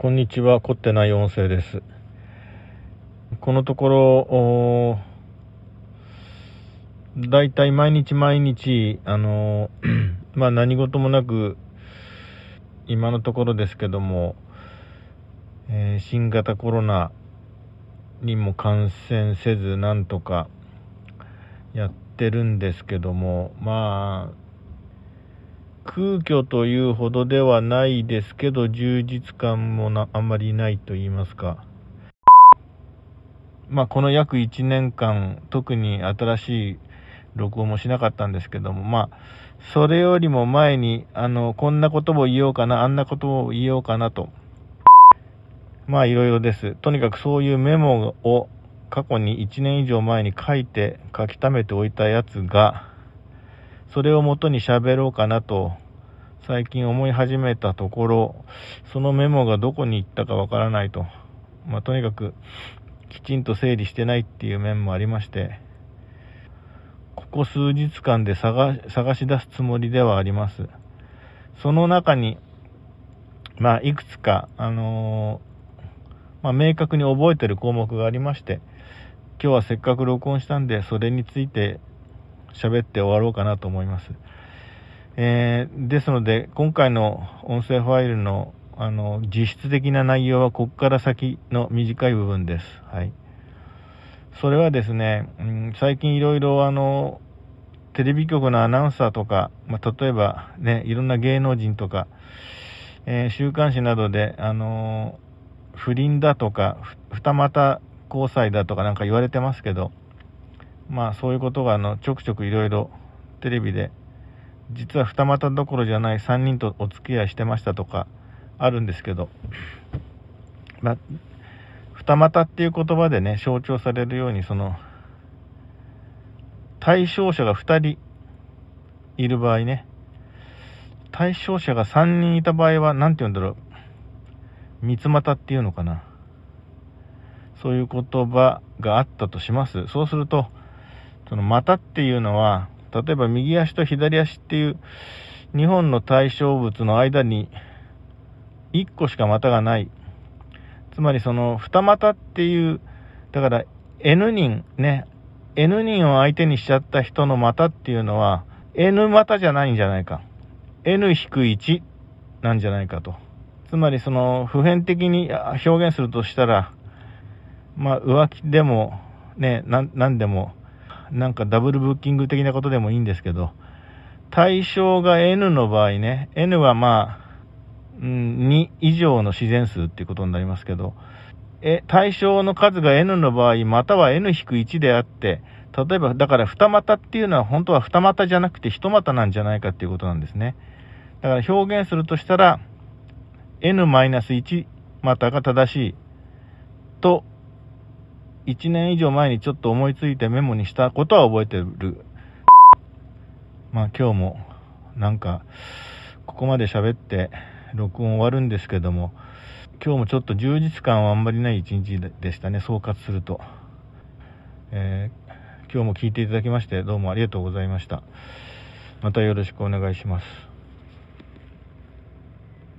こんにちは。凝ってない音声です。このところだいたい毎日毎日あの まあ何事もなく今のところですけども、えー、新型コロナにも感染せずなんとかやってるんですけどもまあ空虚というほどではないですけど充実感もなあんまりないと言いますか。まあこの約1年間特に新しい録音もしなかったんですけどもまあそれよりも前にあのこんなことも言おうかなあんなことを言おうかなと。まあいろいろです。とにかくそういうメモを過去に1年以上前に書いて書き溜めておいたやつがそれをもとに喋ろうかなと最近思い始めたところそのメモがどこに行ったかわからないと、まあ、とにかくきちんと整理してないっていう面もありましてここ数日間で探し出すつもりではあります。その中にまあいくつかあのー、まあ、明確に覚えてる項目がありまして今日はせっかく録音したんでそれについて喋って終わろうかなと思います。えー、ですので、今回の音声ファイルのあの実質的な内容はここから先の短い部分です。はい。それはですね、うん、最近いろいろあの、テレビ局のアナウンサーとか、まあ、例えばね、いろんな芸能人とか、えー、週刊誌などで、あの不倫だとか、二股交際だとかなんか言われてますけど、まあそういうことがあのちょくちょくいろいろテレビで実は二股どころじゃない3人とお付き合いしてましたとかあるんですけど、まあ、二股っていう言葉でね象徴されるようにその対象者が2人いる場合ね対象者が3人いた場合は何て言うんだろう三つ股っていうのかな。そういう言葉があったとします。そうするとその股っていうのは、例えば右足と左足っていう2本の対象物の間に1個しか股がない。つまりその二股っていう、だから N 人ね、N 人を相手にしちゃった人の股っていうのは N 股じゃないんじゃないか。N-1 なんじゃないかと。つまりその普遍的に表現するとしたら、まあ浮気でもね、なんでもなんかダブルブッキング的なことでもいいんですけど、対象が N の場合ね、N はまあ、2以上の自然数っていうことになりますけど、え、対象の数が N の場合、または N-1 であって、例えば、だから二股っていうのは本当は二股じゃなくて一股なんじゃないかっていうことなんですね。だから表現するとしたら、N-1 股が正しいと1年以上前にちょっと思いついてメモにしたことは覚えてる。まあ今日もなんかここまで喋って録音終わるんですけども今日もちょっと充実感はあんまりない一日でしたね総括すると、えー、今日も聞いていただきましてどうもありがとうございました。またよろしくお願いします。